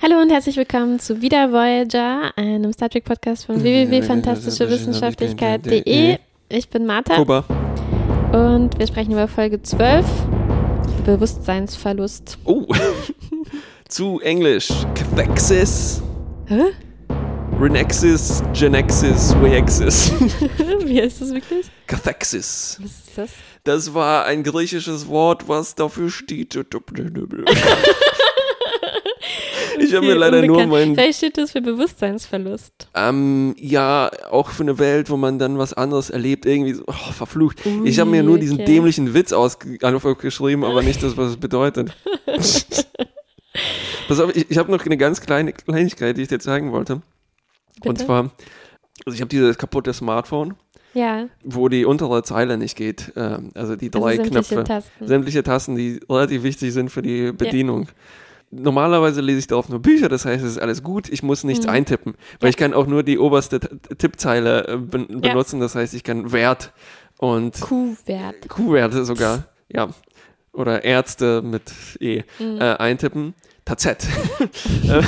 Hallo und herzlich willkommen zu Wieder Voyager, einem Star Trek Podcast von www.fantastischewissenschaftlichkeit.de. Ich bin Martha Kuba. und wir sprechen über Folge 12, Bewusstseinsverlust. Oh, zu Englisch. Cathexis, Hä? Renexis, Genexis, Wayexis. Wie heißt das wirklich? Cathexis. Was ist das? Das war ein griechisches Wort, was dafür steht. Ich habe mir leider nur unbekannt. mein Vielleicht steht das für Bewusstseinsverlust. Ähm, ja, auch für eine Welt, wo man dann was anderes erlebt, irgendwie so, oh, verflucht. ich habe mir nur diesen okay. dämlichen Witz aufgeschrieben, aber nicht das, was es bedeutet. Pass auf, ich, ich habe noch eine ganz kleine Kleinigkeit, die ich dir zeigen wollte. Und Bitte? zwar, also ich habe dieses kaputte Smartphone, Ja, wo die untere Zeile nicht geht. Ähm, also die also drei sämtliche Knöpfe. Tasten. Sämtliche Tasten, die relativ wichtig sind für die Bedienung. Normalerweise lese ich darauf nur Bücher, das heißt, es ist alles gut, ich muss nichts Mhm. eintippen, weil Ja. ich kann auch nur die oberste Tippzeile äh, ben Ja. benutzen, das heißt, ich kann Wert und Q-Wert. Q-Werte sogar, ja, oder Ärzte mit E Mhm. äh, eintippen, Tazett. Äh,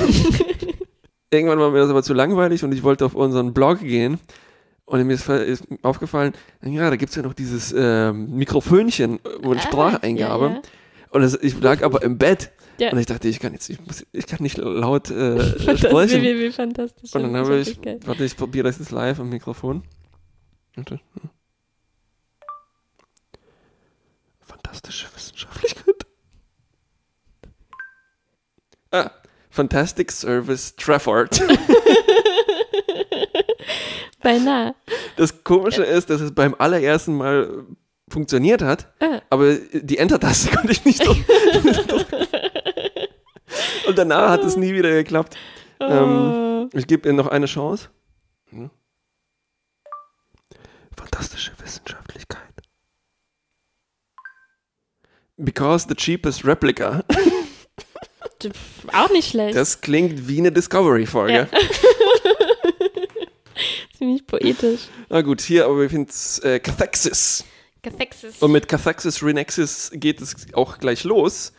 Irgendwann war mir das aber zu langweilig und ich wollte auf unseren Blog gehen und mir ist, aufgefallen, ja, da gibt es ja noch dieses ähm, Mikrofönchen und Ah, Spracheingabe. Ja, ja. Und es, ich lag aber im Bett Ja. und ich dachte, ich kann jetzt, ich, muss, ich kann nicht laut äh, Das sprechen. www.fantastische Und dann habe ich, warte, ich probiere das jetzt live am Mikrofon. Fantastische Wissenschaftlichkeit. Ah, Fantastic Service Trafford. Beinahe. Das Komische ist, dass es beim allerersten Mal funktioniert hat, Ah. aber die Enter-Taste konnte ich nicht drücken. Und danach hat es nie wieder geklappt. Ähm, Oh. ich gebe ihr noch eine Chance. Hm. Fantastische Wissenschaftlichkeit. Because the cheapest replica. Auch nicht schlecht. Das klingt wie eine Discovery-Folge. Ja. Ziemlich poetisch. Na gut, hier aber wir finden es äh, Cathexis. Cathexis. Und mit Cathexis Renexis geht es auch gleich los.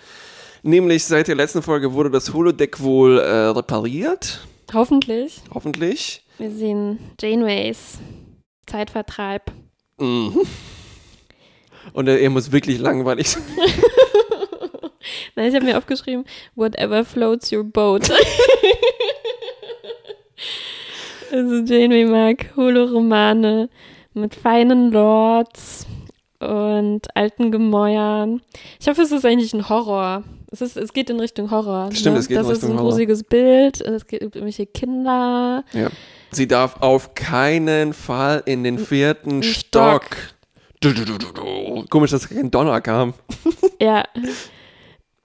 Nämlich seit der letzten Folge wurde das Holodeck wohl äh, repariert. Hoffentlich. Hoffentlich. Wir sehen Janeways Zeitvertreib. Mhm. Und er, er muss wirklich langweilig sein. Nein, ich habe mir aufgeschrieben, whatever floats your boat. also Janeway mag Holoromane mit feinen Lords und alten Gemäuern. Ich hoffe, es ist eigentlich ein Horror. Es, ist, es geht in Richtung Horror. Stimmt, ne? es geht in Das ist Richtung ein Horror. gruseliges Bild. Es gibt irgendwelche Kinder. Ja. Sie darf auf keinen Fall in den vierten Stock. Stock. Du, du, du, du. Komisch, dass kein Donner kam. Ja.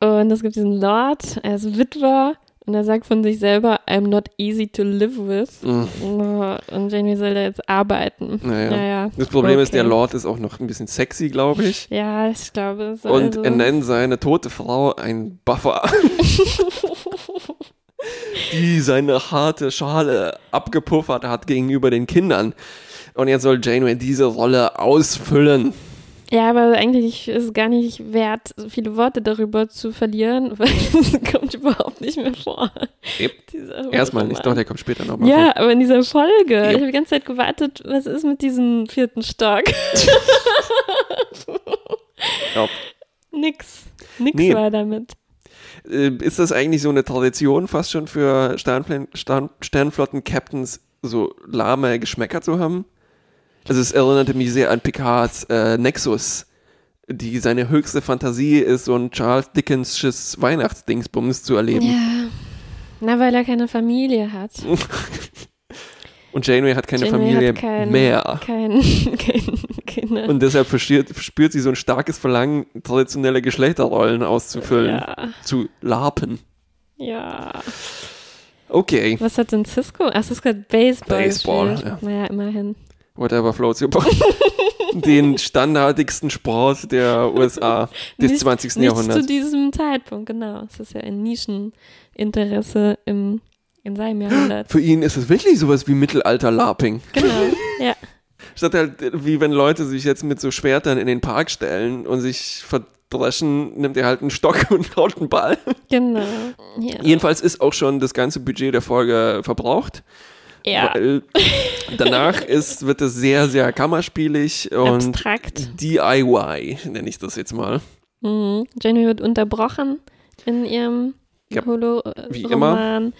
Und es gibt diesen Lord, er ist Witwer und er sagt von sich selber, I'm not easy to live with. Mhm. Und Janeway soll da jetzt arbeiten. Naja. Naja. Das Problem ist, der Okay. Lord ist auch noch ein bisschen sexy, glaube ich. Ja, ich glaube, es Und also er nennt seine tote Frau ein Buffer, die seine harte Schale abgepuffert hat gegenüber den Kindern. Und jetzt soll Janeway diese Rolle ausfüllen. Ja, aber eigentlich ist es gar nicht wert, so viele Worte darüber zu verlieren, weil es kommt überhaupt nicht mehr vor. Yep. Erstmal nicht, doch, der kommt später nochmal. Ja, aber in dieser Folge. Yep. Ich habe die ganze Zeit gewartet, was ist mit diesem vierten Stock? Ja. Nix. Nix Nee. war damit. Äh, Ist das eigentlich so eine Tradition fast schon für Sternplan Stern Sternflotten-Captains, so lahme Geschmäcker zu haben? Also es erinnerte mich sehr an Picards äh, Nexus, die seine höchste Fantasie ist, so ein Charles Dickensches Weihnachtsdingsbums zu erleben. Ja. Na, weil er keine Familie hat. Und Janeway hat keine Janeway Familie hat kein, mehr. Kein, kein, keine. Und deshalb verspürt, verspürt sie so ein starkes Verlangen, traditionelle Geschlechterrollen auszufüllen, ja. zu larpen. Ja. Okay, Was hat denn Cisco? Ach, Cisco hat Baseball. Baseball, gespielt. ja. Naja, immerhin. Whatever floats your boat. Den standardigsten Sport der USA des Nicht- 20. Nicht Jahrhunderts. zu diesem Zeitpunkt, genau. Es ist ja ein Nischeninteresse im, in seinem Jahrhundert. Für ihn ist es wirklich sowas wie Mittelalter-Larping. Genau, ja. Statt halt, wie wenn Leute sich jetzt mit so Schwertern in den Park stellen und sich ver dreschen, nimmt er halt einen Stock und haut einen Ball. Genau. Ja. Jedenfalls ist auch schon das ganze Budget der Folge verbraucht. Ja. Weil danach ist, wird es sehr, sehr kammerspielig und Abstrakt. DIY, nenne ich das jetzt mal. Mhm. Janeway wird unterbrochen in ihrem Ja, wie Holo-Roman.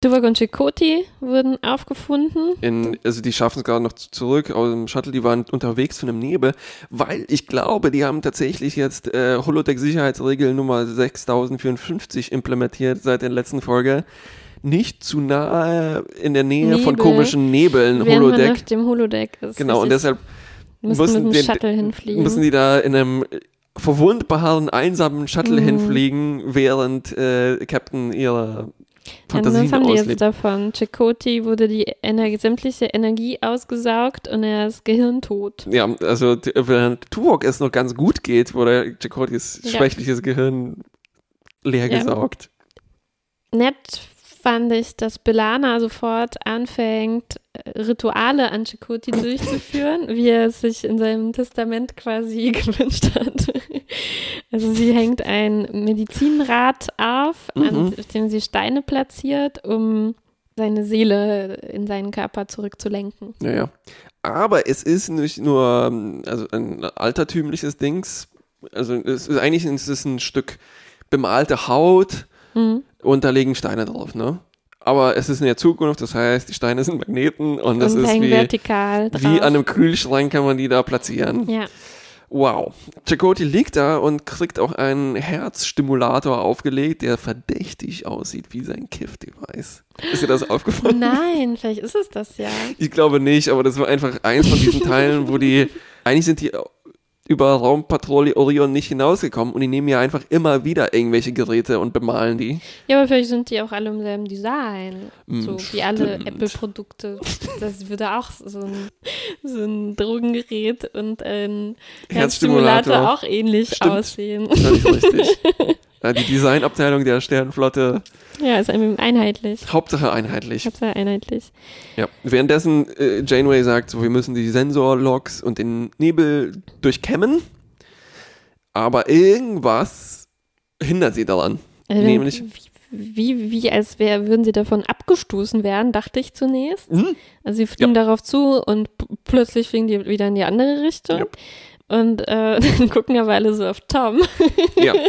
Tuvok und Chakotay wurden aufgefunden. In, also die schaffen es gerade noch zu- zurück aus dem Shuttle, die waren unterwegs von einem Nebel, weil ich glaube, die haben tatsächlich jetzt äh, Holodeck-Sicherheitsregel Nummer 6054 implementiert seit der letzten Folge. Nicht zu nahe in der Nähe von Nebel, komischen Nebeln Während man Holodeck. auf dem Holodeck ist. Genau, und deshalb müssen müssen mit dem Shuttle hinfliegen. müssen die da in einem verwundbaren, einsamen Shuttle Mhm. hinfliegen, während äh, Captain ihre Ja, das Fantasien haben die jetzt auslebt. davon. Chakotay wurde die Ener sämtliche Energie ausgesaugt und er ist gehirntot. Ja, also während Tuvok es noch ganz gut geht, wurde Chakotys Ja. schwächliches Gehirn leer Ja. gesaugt. Nett fand ich, dass Belana sofort anfängt, äh, Rituale an Chakotay durchzuführen, wie er es sich in seinem Testament quasi gewünscht hat. Also sie hängt ein Medizinrad auf, an Mhm. dem sie Steine platziert, um seine Seele in seinen Körper zurückzulenken. Ja, ja. Aber es ist nicht nur also ein altertümliches Dings. Also es ist eigentlich es ist ein Stück bemalte Haut Mhm. und da liegen Steine drauf, ne? Aber es ist in der Zukunft, das heißt, die Steine sind Magneten und das und ist wie, vertikal drauf. wie an einem Kühlschrank kann man die da platzieren. Ja, Wow. Chakotay liegt da und kriegt auch einen Herzstimulator aufgelegt, der verdächtig aussieht wie sein Kiff-Device. Ist dir das aufgefallen? nein, vielleicht ist es das ja. Ich glaube nicht, aber das war einfach eins von diesen Teilen, wo die, eigentlich sind die über Raumpatrouille Orion nicht hinausgekommen und die nehmen ja einfach immer wieder irgendwelche Geräte und bemalen die. Ja, aber vielleicht sind die auch alle im selben Design. Hm, so wie alle stimmt. Apple-Produkte. Das würde auch so ein, so ein Drogengerät und ein Herzstimulator. Herzstimulator auch ähnlich Stimmt. aussehen. Völlig richtig. Ja, die Designabteilung der Sternenflotte, Ja, ist einheitlich. Hauptsache einheitlich. Hauptsache einheitlich. Ja. Währenddessen äh, Janeway sagt, so, wir müssen die Sensorlogs und den Nebel durchkämmen, aber irgendwas hindert sie daran. Also, Nämlich- wie, wie, als wär, würden sie davon abgestoßen werden, dachte ich zunächst. Hm? Also sie fliegen darauf zu und plötzlich fliegen die wieder in die andere Richtung. Yep. Und äh, dann gucken aber alle so auf Tom. Ja.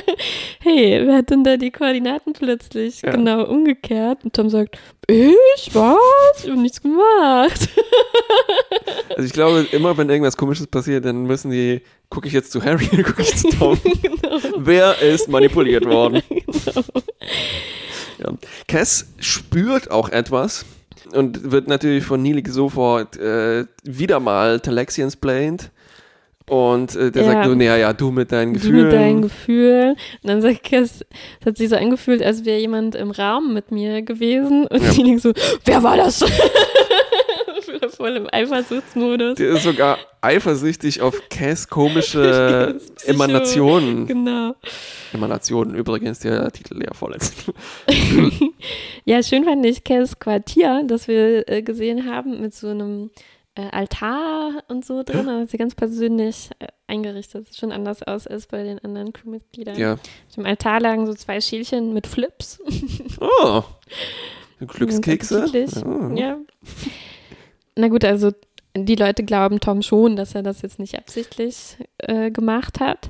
Hey, wer hat denn da die Koordinaten plötzlich Ja. genau umgekehrt? Und Tom sagt, ich? Was? Ich hab nichts gemacht. Also ich glaube, immer wenn irgendwas komisches passiert, dann müssen die, gucke ich jetzt zu Harry oder gucke ich zu Tom? Wer ist manipuliert worden? Ja. Cass spürt auch etwas und wird natürlich von Neelig sofort äh, wieder mal Telexians blamed. Und äh, der Ja. sagt so, naja, ja, du mit deinen Du Gefühlen. mit deinen Gefühlen. Und dann sagt Cass, es hat sich so angefühlt, als wäre jemand im Raum mit mir gewesen. Und Ja. die denkt so, wer war das? Voll im Eifersuchtsmodus. der ist sogar eifersüchtig auf Cass komische. Emanationen. Genau. Emanationen übrigens, der Titel ja vorletzten. Ja, schön fand ich Cass Quartier, das wir äh, gesehen haben, mit so einem Altar und so drin. Das sie ganz persönlich äh, eingerichtet. Sieht schon anders aus als bei den anderen Crewmitgliedern. Ja. Auf dem Altar lagen so zwei Schälchen mit Flips. Oh. Glückskekse. Ja. Ja. Na gut, also die Leute glauben Tom schon, dass er das jetzt nicht absichtlich äh, gemacht hat.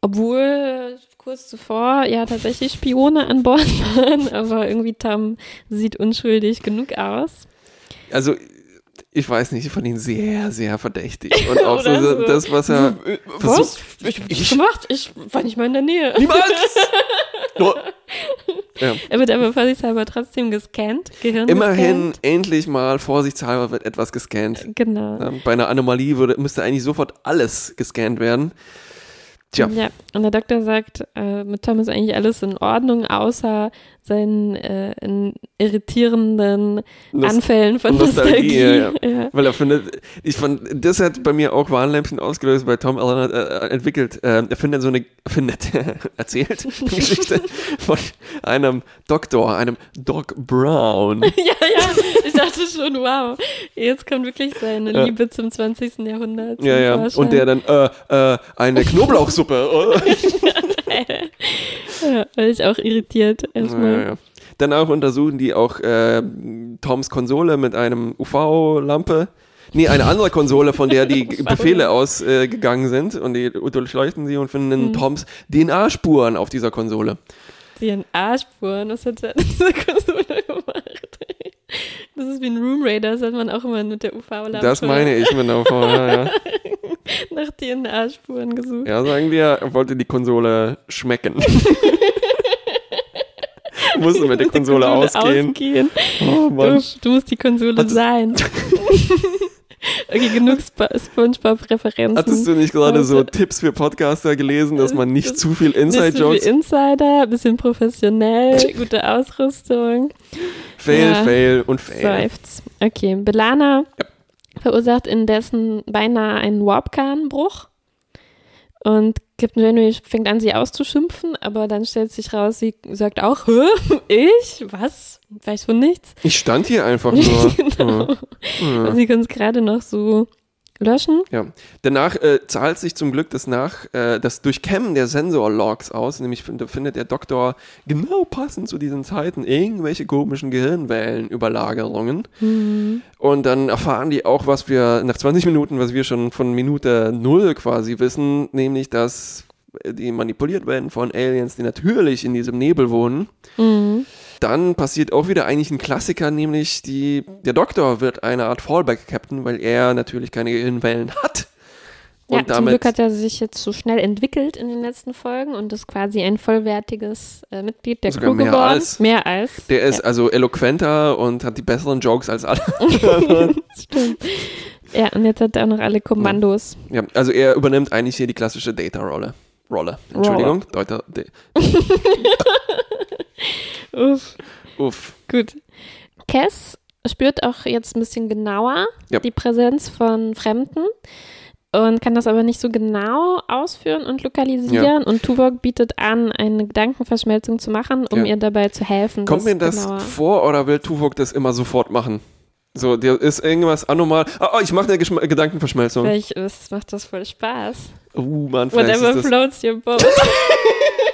Obwohl kurz zuvor ja tatsächlich Spione an Bord waren, aber irgendwie Tom sieht unschuldig genug aus. Also, ich weiß nicht, ich fand ihn sehr, sehr verdächtig. Und auch so, so das, was er. Was? Ich hab nichts gemacht. Ich war nicht mal in der Nähe. Niemals! Ja. Er wird aber vorsichtshalber trotzdem gescannt. Gehirn Immerhin, gescannt. endlich mal, vorsichtshalber wird etwas gescannt. Genau. Ja, bei einer Anomalie würde, müsste eigentlich sofort alles gescannt werden. Tja. Ja, und der Doktor sagt, äh, mit Tom ist eigentlich alles in Ordnung, außer seinen äh, irritierenden Nos- Anfällen von Nostalgie, Nostalgie. ja, Ja. Weil er findet, ich fand, das hat bei mir auch Warnlämpchen ausgelöst, weil Tom Allen hat äh, entwickelt, äh, er findet so eine, findet, erzählt eine Geschichte von einem Doktor, einem Doc Brown. ja, ja, ich dachte schon, wow, jetzt kommt wirklich seine. Liebe zum 20. Jahrhundert. zum Ja, ja. Vorschein. Und der dann, äh, äh, eine Knoblauchsuppe. Oh. ja, war ich auch irritiert erstmal. Ja, ja. Danach untersuchen die auch äh, Toms Konsole mit einem UV-Lampe. Nee, eine andere Konsole, von der die Befehle ausgegangen äh, sind. Und die durchleuchten sie und finden Mhm. Toms DNA-Spuren auf dieser Konsole. DNA-Spuren, was hat er an dieser Konsole gemacht? Das ist wie ein Room Raider, das hat man auch immer mit der UV-Lampe Das meine ich mit der UV, ja, ja. nach DNA-Spuren gesucht. Ja, sagen wir, er wollte die Konsole schmecken. Musste mit der Konsole ausgehen. ausgehen. Oh Du, Mann. du musst die Konsole Hattest- sein. okay, genug Sp Spongebob-Referenzen. Hattest du nicht gerade so Tipps für Podcaster gelesen, dass man nicht Das- zu viel Inside-Jokes wie Insider, bisschen professionell, gute Ausrüstung. Fail, Ja. fail und fail. Seufz. Okay, Belana verursacht indessen beinahe einen Warp-Kernbruch. Und Captain Janeway fängt an, sie auszuschimpfen, aber dann stellt sich raus, sie sagt auch, Hä? ich? Was? Weiß von nichts. Ich stand hier einfach nur. genau. Ja. Ja. Sie können es gerade noch so löschen. Ja. Danach äh, zahlt sich zum Glück das nach, äh, das Durchkämmen der Sensor-Logs aus, nämlich find, findet der Doktor genau passend zu diesen Zeiten irgendwelche komischen Gehirnwellenüberlagerungen. Und dann erfahren die auch, was wir nach 20 Minuten, was wir schon von Minute null quasi wissen, nämlich, dass die manipuliert werden von Aliens, die natürlich in diesem Nebel wohnen. Mhm. Dann passiert auch wieder eigentlich ein Klassiker, nämlich die, der Doktor wird eine Art Fallback-Captain, weil er natürlich keine Gehirnwellen hat. Und ja, zum damit, Glück hat er sich jetzt so schnell entwickelt in den letzten Folgen und ist quasi ein vollwertiges äh, Mitglied der Crew mehr geworden. als. Mehr als. der ist also eloquenter und hat die besseren Jokes als alle. Stimmt. Ja, und jetzt hat er auch noch alle Kommandos. ja, also er übernimmt eigentlich hier die klassische Data-Rolle. Rolle. Entschuldigung. Deuter, de, Uff. uff. Gut. Cass spürt auch jetzt ein bisschen genauer Ja. die Präsenz von Fremden und kann das aber nicht so genau ausführen und lokalisieren. Und Tuvok bietet an, eine Gedankenverschmelzung zu machen, um Ja. ihr dabei zu helfen. Kommt mir das genauer- vor oder will Tuvok das immer sofort machen? So, der ist irgendwas anormal. Ah, oh, ich mache eine Geschm Gedankenverschmelzung. Vielleicht ist, macht das voll Spaß. Uh, Mann, vielleicht Whatever floats your boat.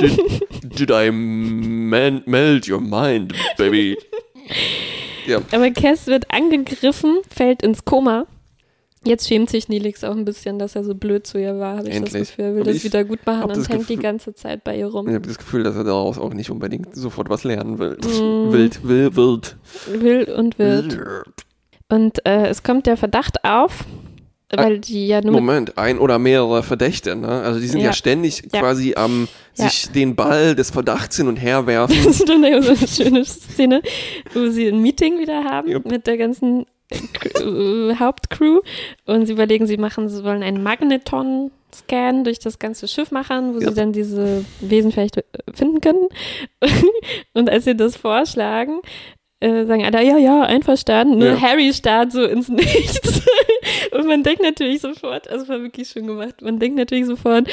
did, did I man, meld your mind, baby? Ja, Aber Cass wird angegriffen, fällt ins Koma. Jetzt schämt sich Nilix auch ein bisschen, dass er so blöd zu ihr war, habe ich das Endlich. Gefühl. Er will Aber das wieder gut machen und das hängt die ganze Zeit bei ihr rum. ich habe das Gefühl, dass er daraus auch nicht unbedingt sofort was lernen will. Mm. Wild, wild, wild. Wild und wild. Und äh, es kommt der Verdacht auf, weil die ja nur Moment, ein oder mehrere Verdächte, ne? Also die sind ja, Ja. ständig Ja. quasi am Ja. sich den Ball des Verdachts hin und her werfen. das ist dann so eine schöne Szene, wo sie ein Meeting wieder haben Jupp. mit der ganzen äh, Hauptcrew und sie überlegen, sie machen, sie wollen einen Magneton-Scan durch das ganze Schiff machen, wo Ja. sie dann diese Wesen vielleicht äh, finden können. und als sie das vorschlagen, äh, sagen alle, ja, ja, einverstanden. Ja. Harry starrt so ins Nichts. Und man denkt natürlich sofort, also war wirklich schön gemacht, man denkt natürlich sofort,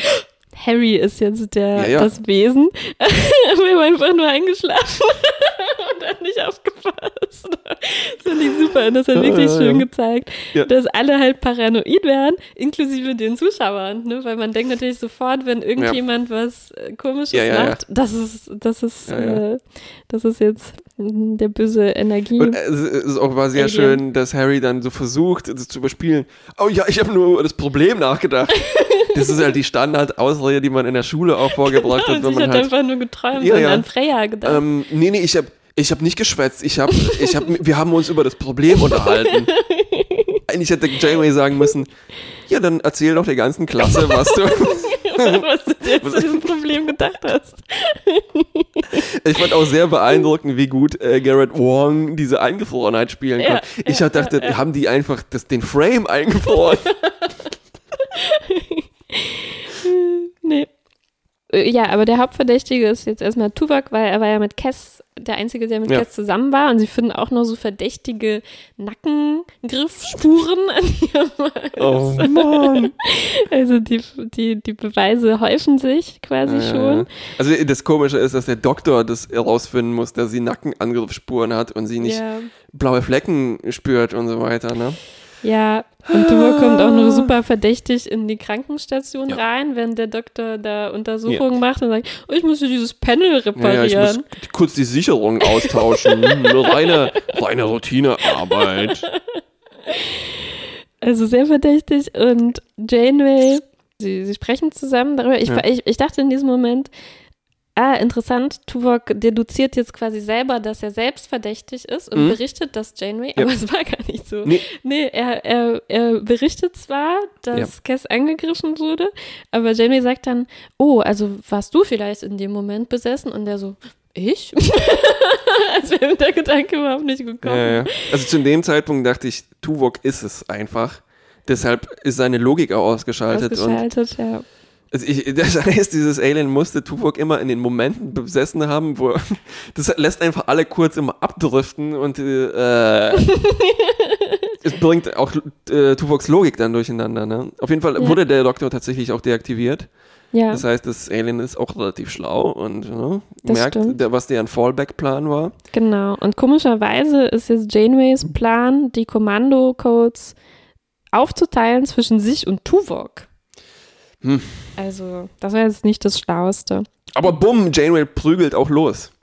Harry ist jetzt der, Ja, ja. das Wesen. Er war einfach nur eingeschlafen und hat nicht aufgepasst. Das finde ich super. Und das hat wirklich ja, schön gezeigt, dass alle halt paranoid werden, inklusive den Zuschauern. Ne? Weil man denkt natürlich sofort, wenn irgendjemand was äh, Komisches macht, das ist, das ist. Äh, das ist jetzt mm, der böse Energie. Und es ist auch war sehr Alien. schön, dass Harry dann so versucht, das zu überspielen. Oh ja, ich habe nur über das Problem nachgedacht. Das ist halt die Standardausrede, die man in der Schule auch vorgebracht hat, und wenn ich man hatte halt. einfach nur geträumt Ja, und ja. an Freya gedacht. Ähm, nee, nee, ich habe ich hab nicht geschwätzt. Ich hab, ich hab, wir haben uns über das Problem unterhalten. Eigentlich hätte Janeway sagen müssen, ja, dann erzähl doch der ganzen Klasse, was du. was du dir zu diesem Problem gedacht hast. ich fand auch sehr beeindruckend, wie gut äh, Garrett Wong diese Eingefrorenheit spielen kann. Ja, ich ja, dachte, ja. haben die einfach das, den Frame eingefroren? nee. Äh, Ja, aber der Hauptverdächtige ist jetzt erstmal Tuvok, weil er war ja mit Cass der Einzige, der mit Ja. Cass zusammen war. Und sie finden auch noch so verdächtige Nackengriffspuren an ihrem oh Hals. Mann. Also die, die, die Beweise häufen sich quasi schon. Also das Komische ist, dass der Doktor das herausfinden muss, dass sie Nackenangriffsspuren hat und sie nicht Ja. blaue Flecken spürt und so weiter. Ne? Ja, und Tuvok kommt auch noch super verdächtig in die Krankenstation Ja. rein, während der Doktor da Untersuchungen macht und sagt, oh, ich muss hier dieses Panel Ja, reparieren. ja, ich muss kurz die Sicherung austauschen. Hm, reine, reine Routinearbeit. Also sehr verdächtig und Janeway, sie, sie sprechen zusammen darüber. Ich, Ja. ich, ich dachte in diesem Moment, ah, interessant, Tuvok deduziert jetzt quasi selber, dass er selbst verdächtig ist und Mhm. berichtet das Janeway, Ja. aber es war gar nicht so. Nee. Nee, er, er, er berichtet zwar, dass Ja. Cass angegriffen wurde, aber Janeway sagt dann, oh, also warst du vielleicht in dem Moment besessen? Und der so, ich? Als wäre mir der Gedanke überhaupt nicht gekommen. Ja, ja. Also zu dem Zeitpunkt dachte ich, Tuvok ist es einfach. Deshalb ist seine Logik auch ausgeschaltet. Ausgeschaltet, ja. Also ich, das heißt, dieses Alien musste Tuvok immer in den Momenten besessen haben, wo das lässt einfach alle kurz immer abdriften und äh, es bringt auch äh, Tuvoks Logik dann durcheinander. Ne? Auf jeden Fall Ja. wurde der Doktor tatsächlich auch deaktiviert. Ja, Das heißt, das Alien ist auch relativ schlau und ne, merkt, der, was deren Fallback-Plan war. genau. Und komischerweise ist jetzt Janeways Plan, die Kommandocodes aufzuteilen zwischen sich und Tuvok. Hm. Also, das war jetzt nicht das Schlauste. Aber bumm, Janeway prügelt auch los.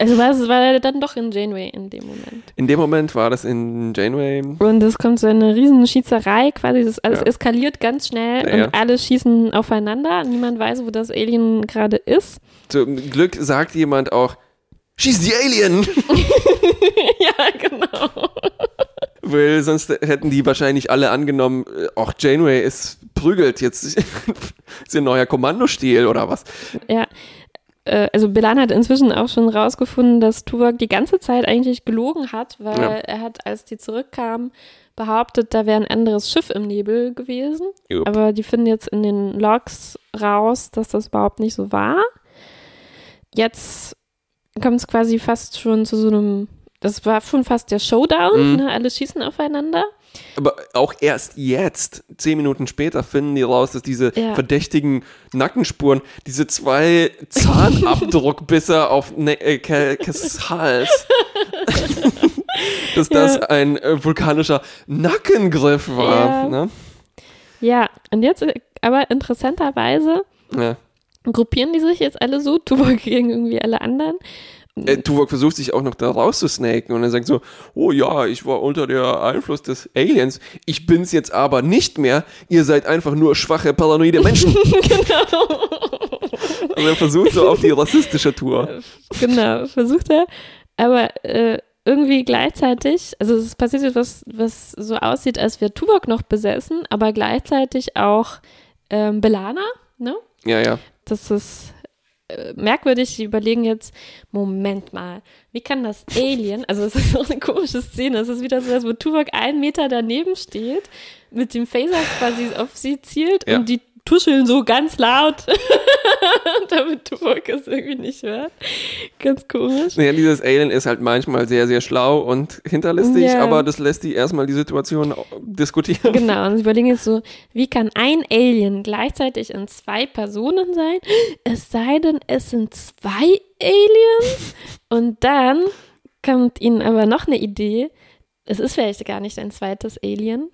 Also war es war er dann doch in Janeway in dem Moment. In dem Moment war das in Janeway. Und es kommt so eine riesen Schießerei quasi, das alles Ja. eskaliert ganz schnell Ja, ja. und alle schießen aufeinander. Niemand weiß, wo das Alien gerade ist. Zum Glück sagt jemand auch, schieß die Alien! ja, genau. Weil sonst hätten die wahrscheinlich alle angenommen, äh, auch Janeway ist prügelt, jetzt ist ihr neuer Kommandostil oder was. Ja. Äh, Also Belan hat inzwischen auch schon rausgefunden, dass Tuvok die ganze Zeit eigentlich gelogen hat, weil Ja. er hat, als die zurückkamen, behauptet, da wäre ein anderes Schiff im Nebel gewesen. Jupp. Aber die finden jetzt in den Logs raus, dass das überhaupt nicht so war. Jetzt kommt es quasi fast schon zu so einem, das war schon fast der Showdown, Mhm. ne? alle schießen aufeinander. Aber auch erst jetzt, zehn Minuten später, finden die raus, dass diese Ja. verdächtigen Nackenspuren, diese zwei Zahnabdruckbisse auf ne äh, Hals, dass das Ja. ein äh, vulkanischer Nackengriff war. Ja. Ne? Ja, und jetzt äh, aber interessanterweise gruppieren die sich jetzt alle so, Tuvok gegen irgendwie alle anderen. Äh, Tuvok versucht sich auch noch da rauszusnaken und er sagt so, oh ja, ich war unter der Einfluss des Aliens, ich bin's jetzt aber nicht mehr, ihr seid einfach nur schwache, paranoide Menschen. genau. Also er versucht so auf die rassistische Tour. genau, versucht er. Aber äh, irgendwie gleichzeitig, also es passiert etwas, was so aussieht, als wäre Tuvok noch besessen, aber gleichzeitig auch ähm, Belana, ne? Ja, ja. Das ist äh, merkwürdig. Die überlegen jetzt, Moment mal, wie kann das Alien, also es ist so eine komische Szene, es ist wieder so, als wo Tuvok einen Meter daneben steht, mit dem Phaser quasi auf sie zielt Ja. und die tuscheln so ganz laut, damit Tuvok es irgendwie nicht hört. Ganz komisch. Naja, dieses Alien ist halt manchmal sehr, sehr schlau und hinterlistig, Ja. aber das lässt die erstmal die Situation diskutieren. Genau, und sie überlegen jetzt so, wie kann ein Alien gleichzeitig in zwei Personen sein? Es sei denn, es sind zwei Aliens. Und dann kommt ihnen aber noch eine Idee. Es ist vielleicht gar nicht ein zweites Alien.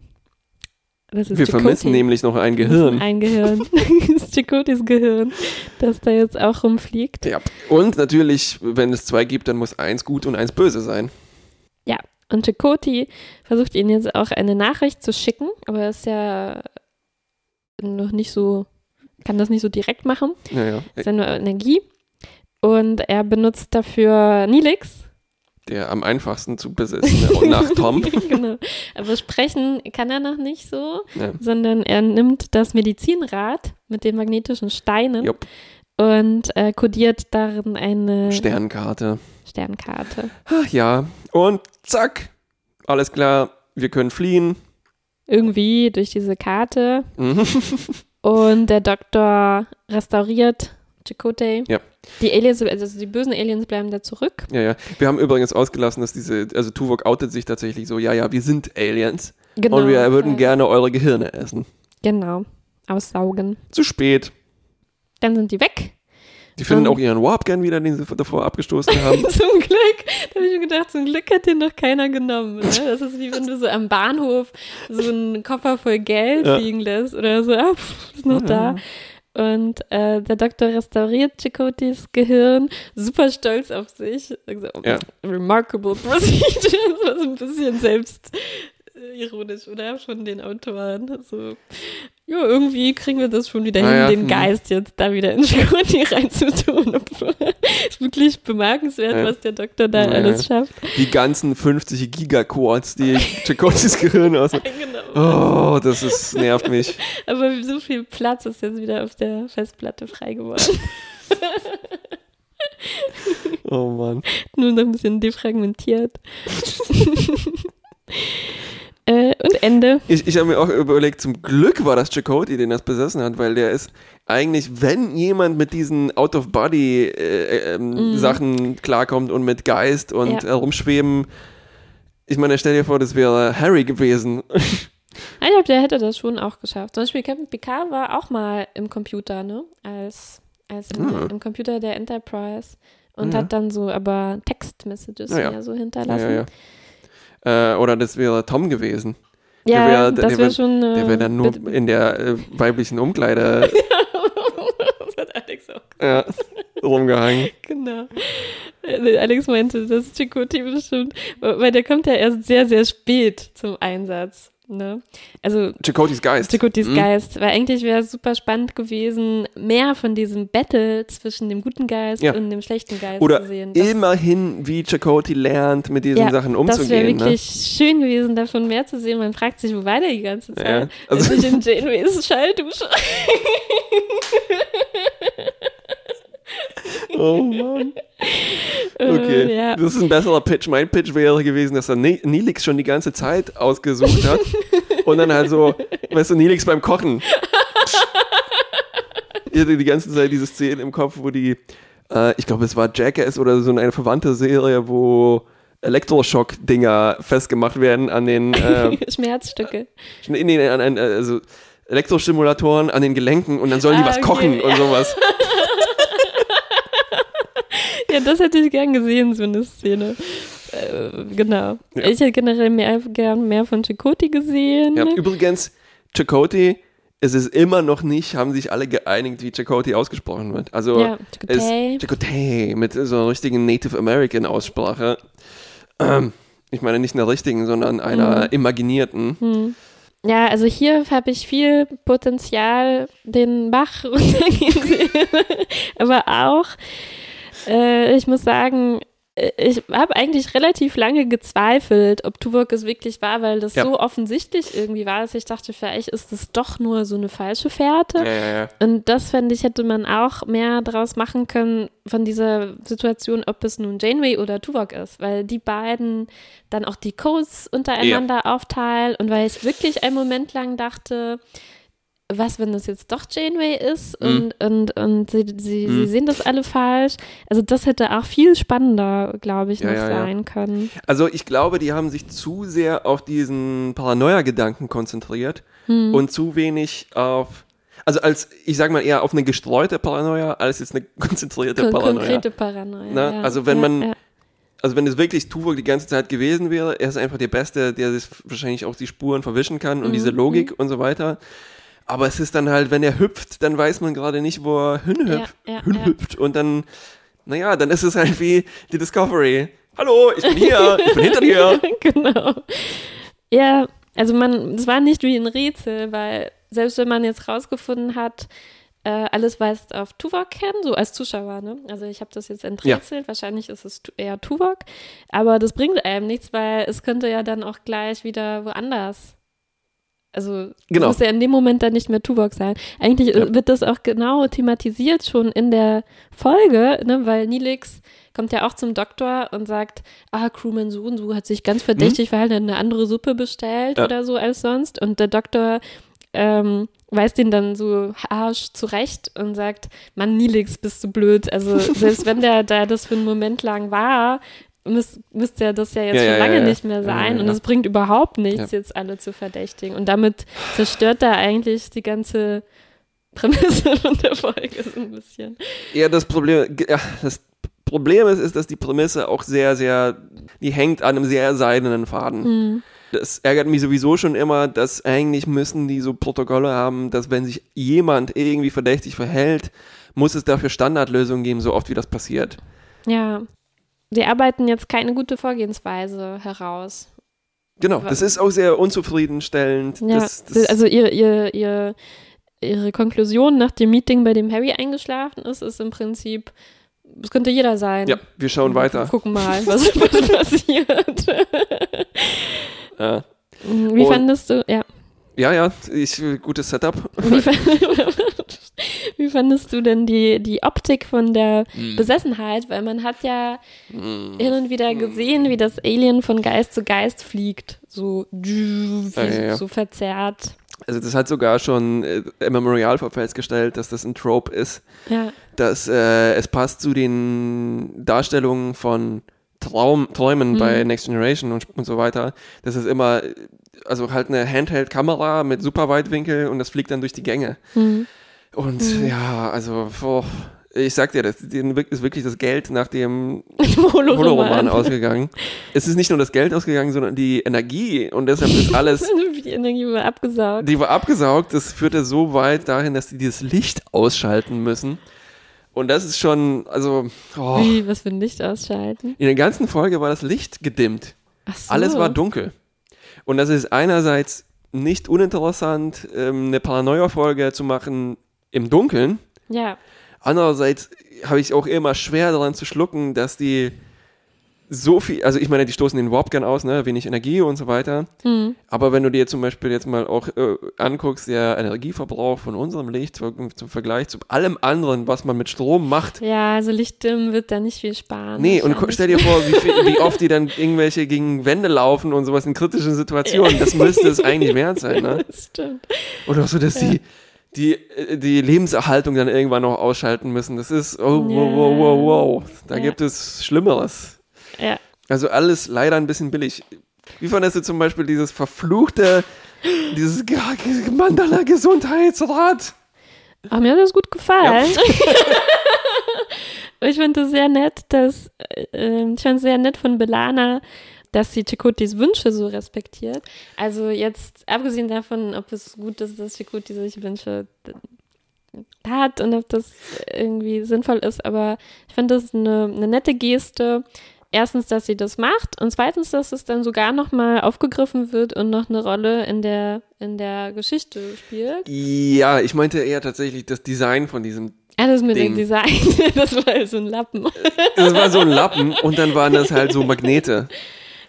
Das ist Wir vermissen nämlich noch ein Gehirn. Ein Gehirn. das ist Chakotys Gehirn, das da jetzt auch rumfliegt. Ja. Und natürlich, wenn es zwei gibt, dann muss eins gut und eins böse sein. Ja, und Chakoti versucht ihnen jetzt auch eine Nachricht zu schicken, aber er ist ja noch nicht so, kann das nicht so direkt machen. Ja, ja. ist ja nur Energie. Und er benutzt dafür Nilix. Der am einfachsten zu besitzen und nach Tom. genau. Aber sprechen kann er noch nicht so, Ja. sondern er nimmt das Medizinrad mit den magnetischen Steinen Jupp. und äh, kodiert darin eine Sternkarte. Sternkarte. Ach ja, und zack, alles klar, wir können fliehen. Irgendwie durch diese Karte. Mhm. Und der Doktor restauriert Chakotay. Ja. Die Aliens, also die bösen Aliens bleiben da zurück. Ja, ja. Wir haben übrigens ausgelassen, dass diese, also Tuvok outet sich tatsächlich so, ja, ja, wir sind Aliens Genau. und wir würden ja. gerne eure Gehirne essen. Genau. Aussaugen. Zu spät. Dann sind die weg. Die finden Ähm. auch ihren Warp gern wieder, den sie davor abgestoßen haben. zum Glück. Da habe ich mir gedacht, zum Glück hat den noch keiner genommen. Ne? Das ist wie wenn du so am Bahnhof so einen Koffer voll Geld Ja. liegen lässt oder so. Ah, pff, ist noch da. Und äh, der Doktor restauriert Chakotys Gehirn, super stolz auf sich. Also, Ja. Remarkable procedure. Das war so ein bisschen selbst äh, ironisch, oder? Von den Autoren. So, ja, irgendwie kriegen wir das schon wieder hin, ja, den hm. Geist jetzt da wieder in Chakotay reinzutun. Ist wirklich bemerkenswert, Ja. was der Doktor da alles schafft. Die ganzen 50 Gigaquads, die Chakotys Gehirn aus. Genau. Oh, das ist, nervt mich. Aber so viel Platz ist jetzt wieder auf der Festplatte frei geworden. Oh Mann. Nur noch ein bisschen defragmentiert. Äh, und Ende. Ich, ich habe mir auch überlegt, zum Glück war das Chakotay, den das besessen hat, weil der ist eigentlich, wenn jemand mit diesen. Out-of-Body-Sachen klarkommt und mit Geist und Ja. herumschweben, ich meine, stell dir vor, das wäre Harry gewesen. Ich glaube, der hätte das schon auch geschafft. Zum Beispiel Captain Picard war auch mal im Computer, ne? Als, als im, Ah. im Computer der Enterprise. Und Ja. hat dann so aber Text-Messages Ja, ja. so ja, hinterlassen. Äh, oder das wäre Tom gewesen. Ja, Der wär- das wäre wär- schon. Äh, Der wäre dann nur in der äh, weiblichen Umkleide das hat Alex auch ja, rumgehangen. Genau. Äh, Alex meinte, das Chakotay bestimmt, weil der kommt ja erst sehr, sehr spät zum Einsatz. Ne? Also Chakotys Geist. Chakotys Mhm. Geist, weil eigentlich wäre es super spannend gewesen, mehr von diesem Battle zwischen dem guten Geist Ja. und dem schlechten Geist Oder zu sehen. Das- immerhin, wie Chakotay lernt, mit diesen Ja, Sachen Das wäre umzugehen. ne? wirklich schön gewesen, davon mehr zu sehen. Man fragt sich, wo war der die ganze Zeit? Ja, also- Also nicht in Janeways Schalldusche. Oh Mann. Okay, Äh, ja. das ist ein besserer Pitch. Mein Pitch wäre gewesen, dass er Nilix schon die ganze Zeit ausgesucht hat und dann halt so, weißt du, Nilix beim Kochen. Ich hatte die ganze Zeit diese Szene im Kopf, wo die, äh, ich glaube, es war Jackass oder so eine verwandte Serie, wo Elektroschock-Dinger festgemacht werden an den, äh, Schmerzstücke. nee, nee, an, an, also Elektrostimulatoren an den Gelenken und dann sollen die Ah, was okay, kochen und sowas. Ja, das hätte ich gern gesehen, so eine Szene. Äh, genau. Ja. Ich hätte generell mehr, gern mehr von Chakoti gesehen. Ja, übrigens, Chakotay, es ist immer noch nicht, haben sich alle geeinigt, wie Chakotay ausgesprochen wird. Also Ja, Chakotay. Mit so einer richtigen Native American Aussprache. Ähm, ich meine nicht einer richtigen, sondern einer Mhm. imaginierten. Hm. Ja, also hier habe ich viel Potenzial den Bach runtergehen sehen. Aber auch, äh, ich muss sagen, äh, ich habe eigentlich relativ lange gezweifelt, ob Tuvok es wirklich war, weil das Ja. so offensichtlich irgendwie war, dass ich dachte, vielleicht ist es doch nur so eine falsche Fährte. Ja, ja. Und das fände ich, hätte man auch mehr draus machen können von dieser Situation, ob es nun Janeway oder Tuvok ist, weil die beiden dann auch die Codes untereinander aufteilen und weil ich wirklich einen Moment lang dachte, was, wenn das jetzt doch Janeway ist und, und, und sie, sie, Mhm. sie sehen das alle falsch. Also das hätte auch viel spannender, glaube ich, Ja, noch ja, ja. sein können. Also ich glaube, die haben sich zu sehr auf diesen Paranoia-Gedanken konzentriert Hm. und zu wenig auf, also als, ich sag mal eher auf eine gestreute Paranoia, als jetzt eine konzentrierte Kon Paranoia. konkrete Paranoia. Na, ja. also wenn ja, man- Ja. Also wenn es wirklich Tuvok die ganze Zeit gewesen wäre, er ist einfach der Beste, der sich wahrscheinlich auch die Spuren verwischen kann und Mhm, diese Logik und so weiter. Aber es ist dann halt, wenn er hüpft, dann weiß man gerade nicht, wo er hinhüpft. Ja, ja, hinhüpft. Und dann, naja, dann ist es halt wie die Discovery. Hallo, ich bin hier, ich bin hinter dir. genau. Ja, also man, es war nicht wie ein Rätsel, weil selbst wenn man jetzt rausgefunden hat, äh, alles weist auf Tuvok hin, so als Zuschauer, ne? Also ich habe das jetzt enträtselt, wahrscheinlich ist es eher Tuvok, aber das bringt einem nichts, weil es könnte ja dann auch gleich wieder woanders Also Genau. muss ja in dem Moment dann nicht mehr Tuvok sein. Eigentlich äh, Ja. wird das auch genau thematisiert schon in der Folge, ne, weil Nilix kommt ja auch zum Doktor und sagt, ah, Crewman so und so hat sich ganz verdächtig verhalten, hat eine andere Suppe bestellt Ja. oder so als sonst. Und der Doktor ähm, weist ihn dann so harsch zurecht und sagt, Mann, Nilix, bist du blöd. Also selbst wenn der da das für einen Moment lang war, müß, müsste ja das ja jetzt Ja, schon lange ja, ja. nicht mehr sein. Und es bringt überhaupt nichts, jetzt alle zu verdächtigen. Und damit zerstört er eigentlich die ganze Prämisse von der Folge so ein bisschen. Ja, das Problem, ja, das Problem ist, ist, dass die Prämisse auch sehr, sehr, die hängt an einem sehr seidenen Faden. Hm. Das ärgert mich sowieso schon immer, dass eigentlich müssen die so Protokolle haben, dass wenn sich jemand irgendwie verdächtig verhält, muss es dafür Standardlösungen geben, so oft wie das passiert. Ja. Sie arbeiten jetzt keine gute Vorgehensweise heraus. Genau, das ist auch sehr unzufriedenstellend. Ja, das, das, also ihr, ihr, ihr, ihre Konklusion nach dem Meeting, bei dem Harry eingeschlafen ist, ist im Prinzip, es könnte jeder sein. ja, wir schauen weiter. Wir gucken mal, was, was passiert. Ja, Wie Und- fandest du, ja, ja, ja ich, gutes Setup. wie, wie fandest du denn die, die Optik von der Hm. Besessenheit? Weil man hat ja hin und wieder gesehen, wie das Alien von Geist zu Geist fliegt. So, Ja, ja, so verzerrt. Also das hat sogar schon äh, Memorial festgestellt, dass das ein Trope ist. Ja, dass äh, es passt zu den Darstellungen von Traum, Träumen Mhm. bei Next Generation und, und so weiter. Das ist immer, also halt eine Handheld-Kamera mit super Weitwinkel und das fliegt dann durch die Gänge. hm. Und ja, also, boah, ich sag dir, das ist wirklich das Geld nach dem Holoroman. Holoroman ausgegangen. Es ist nicht nur das Geld ausgegangen, sondern die Energie und deshalb ist alles die Energie war abgesaugt. die war abgesaugt, das führte so weit dahin, dass die dieses Licht ausschalten müssen. Und das ist schon, also, oh, Wie, was für ein Licht ausschalten? in der ganzen Folge war das Licht gedimmt. Ach so. Alles war dunkel. Und das ist einerseits nicht uninteressant, ähm, eine Paranoia-Folge zu machen im Dunkeln. Ja, Andererseits habe ich auch immer schwer daran zu schlucken, dass die so viel, also ich meine, die stoßen den Warp gern aus, ne, wenig Energie und so weiter. hm. Aber wenn du dir zum Beispiel jetzt mal auch äh, anguckst, der Energieverbrauch von unserem Licht zum, zum Vergleich zu allem anderen, was man mit Strom macht. ja, also Lichtdimmen wird da nicht viel sparen. Nee, und stell dir vor, wie, viel, wie oft die dann irgendwelche gegen Wände laufen und sowas in kritischen Situationen. Das müsste es eigentlich wert sein, ne? Das stimmt. Oder so, dass die, die, äh, die Lebenserhaltung dann irgendwann noch ausschalten müssen. Das ist, oh, wow, wow, wow, wow. Da Ja. gibt es Schlimmeres. Ja. Also alles leider ein bisschen billig. Wie fandest du zum Beispiel dieses verfluchte, dieses Mandala Gesundheitsrat? Aber mir hat das gut gefallen. ich finde es sehr nett, dass, äh, ich fand es sehr nett von Belana, dass sie Chikotis Wünsche so respektiert. Also jetzt, abgesehen davon, ob es gut ist, dass Chikoti solche Wünsche hat und ob das irgendwie sinnvoll ist, aber ich finde das eine, eine nette Geste. Erstens, dass sie das macht und zweitens, dass es dann sogar nochmal aufgegriffen wird und noch eine Rolle in der, in der Geschichte spielt. Ja, ich meinte eher tatsächlich das Design von diesem. Ah, das mit Ding. dem Design, das war so ein Lappen. Das war so ein Lappen und dann waren das halt so Magnete.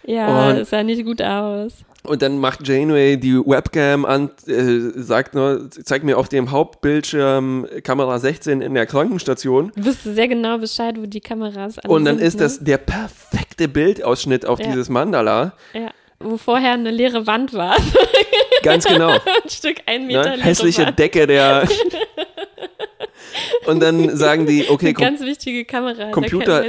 Ja, Und- das sah nicht gut aus. Und dann macht Janeway die Webcam an, äh, sagt nur, zeigt mir auf dem Hauptbildschirm Kamera 16 in der Krankenstation. Du wusstest sehr genau Bescheid, wo die Kameras alle Und dann sind, ist das ne? der perfekte Bildausschnitt auf Ja. dieses Mandala. Ja, wo vorher eine leere Wand war. Ganz genau. ein Stück ein Meter ne? Hässliche Wand. Decke der. Und dann sagen die, okay, Eine komm, ganz wichtige Kamera. Computer-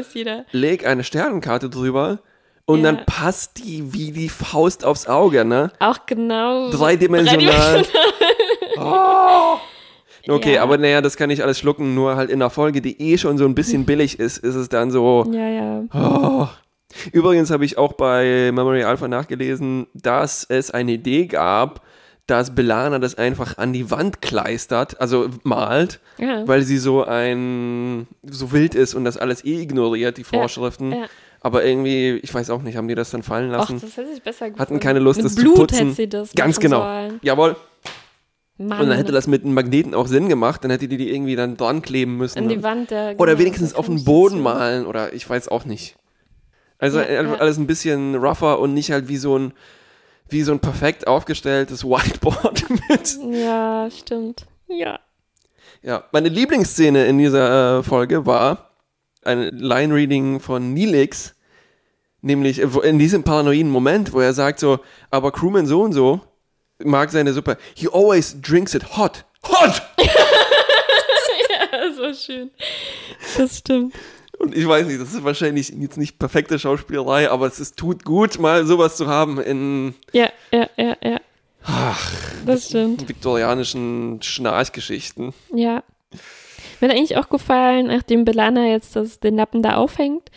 leg eine Sternenkarte drüber. Und Ja. dann passt die wie die Faust aufs Auge, ne? Auch genau. Dreidimensional. Oh. Okay, Ja. aber naja, das kann ich alles schlucken, nur halt in einer Folge, die eh schon so ein bisschen billig ist, ist es dann so. Ja, ja. Oh. Übrigens habe ich auch bei Memory Alpha nachgelesen, dass es eine Idee gab, dass Belana das einfach an die Wand kleistert, also malt, ja. weil sie so ein so wild ist und das alles eh ignoriert, die Vorschriften. ja. Aber irgendwie, ich weiß auch nicht, haben die das dann fallen lassen? das hätte ich besser gefunden. Hatten keine Lust, Mit das Blut zu putzen. hätte sie das Ganz genau. Sollen. Jawohl. Mann. Und dann hätte das mit einem Magneten auch Sinn gemacht, dann hätte die die irgendwie dann dran kleben müssen. an die ne? Wand der. Oder genau, wenigstens auf den Boden malen oder ich weiß auch nicht. Also Ja, einfach ja. alles ein bisschen rougher und nicht halt wie so ein wie so ein perfekt aufgestelltes Whiteboard mit. Ja, stimmt. Ja. Ja, meine Lieblingsszene in dieser äh, Folge war ein Line-Reading von Neelix, nämlich in diesem paranoiden Moment, wo er sagt so, aber Crewman so und so mag seine Suppe. He always drinks it hot. Hot! ja, das war schön. Das stimmt. Und ich weiß nicht, das ist wahrscheinlich jetzt nicht perfekte Schauspielerei, aber es ist, tut gut, mal sowas zu haben in Ja, ja, ja, ja. Das stimmt. viktorianischen Schnarchgeschichten. Ja. Mir hat eigentlich auch gefallen, nachdem Belana jetzt das, den Lappen da aufhängt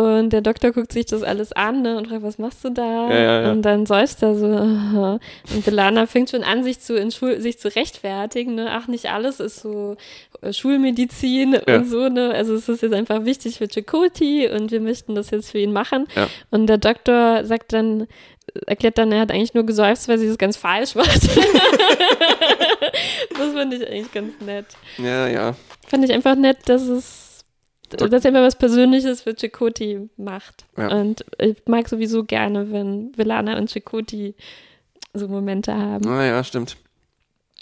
und der Doktor guckt sich das alles an ne, und fragt, was machst du da? Ja, ja, ja. Und dann seufzt er so. Und Belana fängt schon an, sich zu, in Schul sich zu rechtfertigen. Ne? Ach, nicht alles ist so äh, Schulmedizin und so. Ne? Also es ist jetzt einfach wichtig für Chakoti und wir möchten das jetzt für ihn machen. Und der Doktor sagt dann, erklärt dann, er hat eigentlich nur geseufzt, weil sie das ganz falsch macht. das fand ich eigentlich ganz nett. Ja, ja. Fand ich einfach nett, dass es, dass er immer was Persönliches für Chakoti macht. Ja. Und ich mag sowieso gerne, wenn Velana und Chakoti so Momente haben. Ah, ja, stimmt.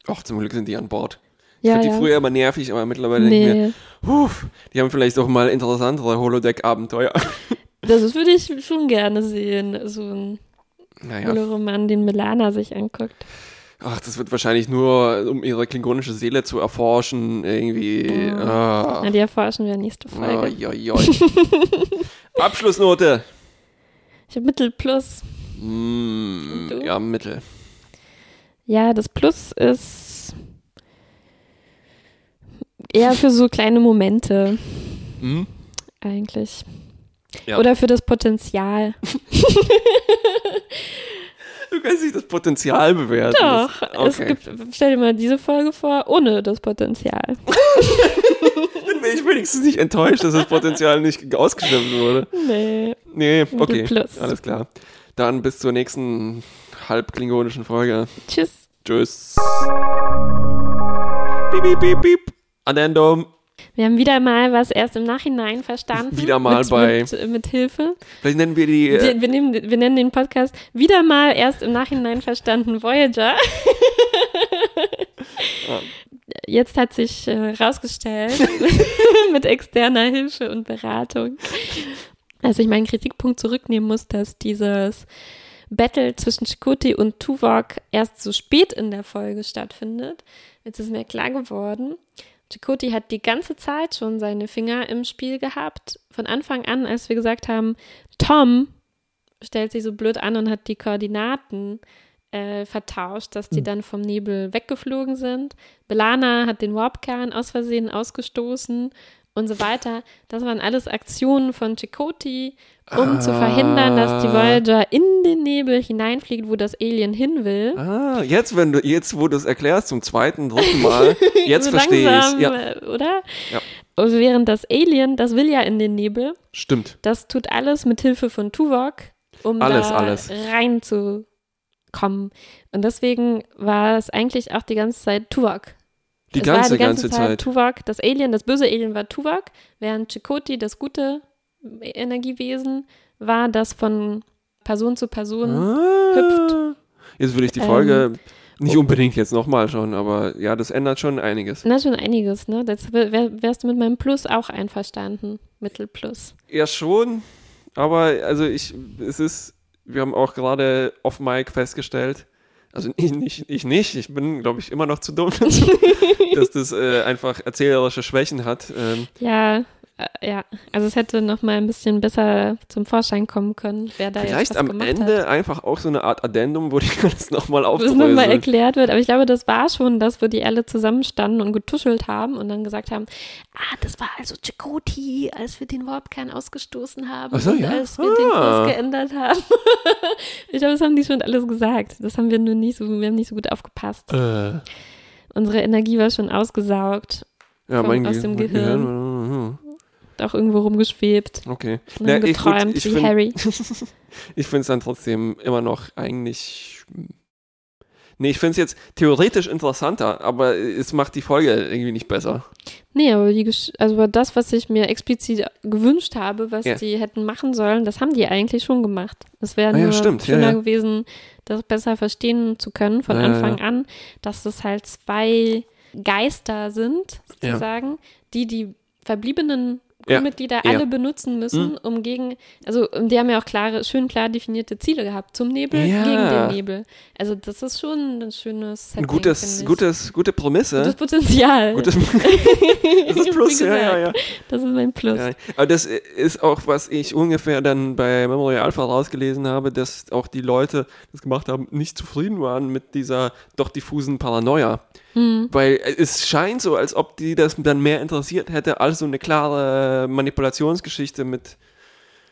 Ach, zum Glück sind die an Bord. Ich Ja, fand die ja. früher immer nervig, aber mittlerweile denke ich mir, Nee, die haben vielleicht auch mal interessantere Holodeck-Abenteuer. das würde ich schon gerne sehen. So ein Naja, Roman, den Melana sich anguckt. Ach, das wird wahrscheinlich nur, um ihre klingonische Seele zu erforschen, irgendwie. Oh. Ah, Na, die erforschen wir nächste Folge. Oi, oi, oi. Abschlussnote. Ich habe Mittel Plus. Mm, ja, Mittel. Ja, das Plus ist eher für so kleine Momente Hm? eigentlich. Ja. Oder für das Potenzial. Du kannst nicht das Potenzial bewerten. Doch, es gibt, stell dir mal diese Folge vor, ohne das Potenzial. Dann wäre ich wenigstens nicht enttäuscht, dass das Potenzial nicht ausgeschöpft wurde. Nee. Nee, okay. Plus. Alles klar. Dann bis zur nächsten halbklingonischen Folge. Tschüss. Tschüss. Piep, piep, piep, piep. Addendum. Wir haben wieder mal was erst im Nachhinein verstanden. Wieder mal mit, bei- Mit, mit Hilfe. Vielleicht nennen wir die. Äh, Wir, wir, nehmen, wir nennen den Podcast wieder mal erst im Nachhinein verstanden Voyager. Jetzt hat sich äh, rausgestellt, mit externer Hilfe und Beratung, dass ich meinen Kritikpunkt zurücknehmen muss, dass dieses Battle zwischen Chakotay und Tuvok erst so spät in der Folge stattfindet. Jetzt ist mir klar geworden, Chakotay hat die ganze Zeit schon seine Finger im Spiel gehabt. Von Anfang an, als wir gesagt haben, Tom stellt sich so blöd an und hat die Koordinaten äh, vertauscht, dass die dann vom Nebel weggeflogen sind. Belana hat den Warpkern aus Versehen ausgestoßen und so weiter. Das waren alles Aktionen von Chakotay, um zu verhindern, dass die Ah. Voyager in den Nebel hineinfliegt, wo das Alien hin will. ah, jetzt, wenn du, jetzt, wo du es erklärst, zum zweiten, dritten Mal, jetzt So verstehe ich Ja, äh, Oder? Ja. Und während das Alien, das will ja in den Nebel, stimmt. das tut alles mit Hilfe von Tuvok, um Alles, da alles. reinzukommen. Und deswegen war es eigentlich auch die ganze Zeit Tuvok. Die ganze, die ganze, ganze Zeit, Zeit. Tuvok. Das Alien, das böse Alien war Tuvok, während Chakotay, das gute Energiewesen, war, das von Person zu Person Ah, hüpft. Jetzt will ich die Ähm, Folge nicht unbedingt jetzt nochmal schon, aber ja, das ändert schon einiges. Na, schon einiges, ne? Das wär, wärst du mit meinem Plus auch einverstanden. Mittelplus. Ja, schon, aber also ich, es ist, wir haben auch gerade off Mic festgestellt, also ich nicht, ich nicht, ich bin, glaube ich, immer noch zu dumm dazu, dass das äh, einfach erzählerische Schwächen hat. Ähm, Ja, ja. Also es hätte noch mal ein bisschen besser zum Vorschein kommen können, wer da jetzt vielleicht was am gemacht Ende hat. einfach auch so eine Art Addendum, wo die das nochmal Wo es nochmal aufdröseln. erklärt wird. Aber ich glaube, das war schon, dass wir die alle zusammenstanden und getuschelt haben und dann gesagt haben, ah, das war also Chakoti, als wir den Warpkern ausgestoßen haben Ach so, und ja? als wir den Ah. Kurs geändert haben. ich glaube, das haben die schon alles gesagt. Das haben wir nur nicht so, wir haben nicht so gut aufgepasst. Äh, Unsere Energie war schon ausgesaugt, ja, Vom- aus Ge- dem mein Gehirn. Auch irgendwo rumgeschwebt Okay. und Ja, haben ich geträumt ich wie find- Harry. Ich finde es dann trotzdem immer noch eigentlich. Nee, ich finde es jetzt theoretisch interessanter, aber es macht die Folge irgendwie nicht besser. Nee, aber die, also das, was ich mir explizit gewünscht habe, was Ja. die hätten machen sollen, das haben die eigentlich schon gemacht. Es wäre Ah ja, nur stimmt, schöner ja. gewesen, das besser verstehen zu können von Anfang an, dass es halt zwei Geister sind, sozusagen, die die verbliebenen Crewmitglieder ja. alle benutzen müssen, um gegen, also die haben ja auch klare, schön klar definierte Ziele gehabt, zum Nebel, Ja. gegen den Nebel. Also das ist schon ein schönes Setting, Ein gutes, gutes, gute Prämisse. Gutes Potenzial. Gutes, das ist Plus, ja, ja, ja. Das ist mein Plus. Ja, aber das ist auch, was ich ungefähr dann bei Memory Alpha rausgelesen habe, dass auch die Leute, die das gemacht haben, nicht zufrieden waren mit dieser doch diffusen Paranoia. Hm. Weil es scheint so, als ob die das dann mehr interessiert hätte als so eine klare Manipulationsgeschichte mit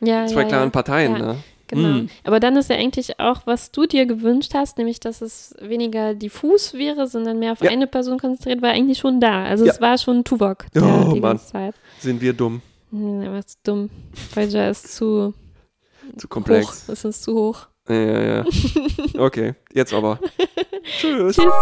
Ja, zwei ja, klaren ja. Parteien. Ne? Genau. Hm. Aber dann ist ja eigentlich auch, was du dir gewünscht hast, nämlich, dass es weniger diffus wäre, sondern mehr auf Ja. eine Person konzentriert, war eigentlich schon da. Also Ja. es war schon Tuvok der, Oh, die Mann. ganze Zeit. Sind wir dumm, Hm, Der war zu dumm. Voyager ist zu zu komplex. hoch. Es ist zu hoch. Ja, ja, ja. Okay, jetzt aber. Tschüss. Tschüss.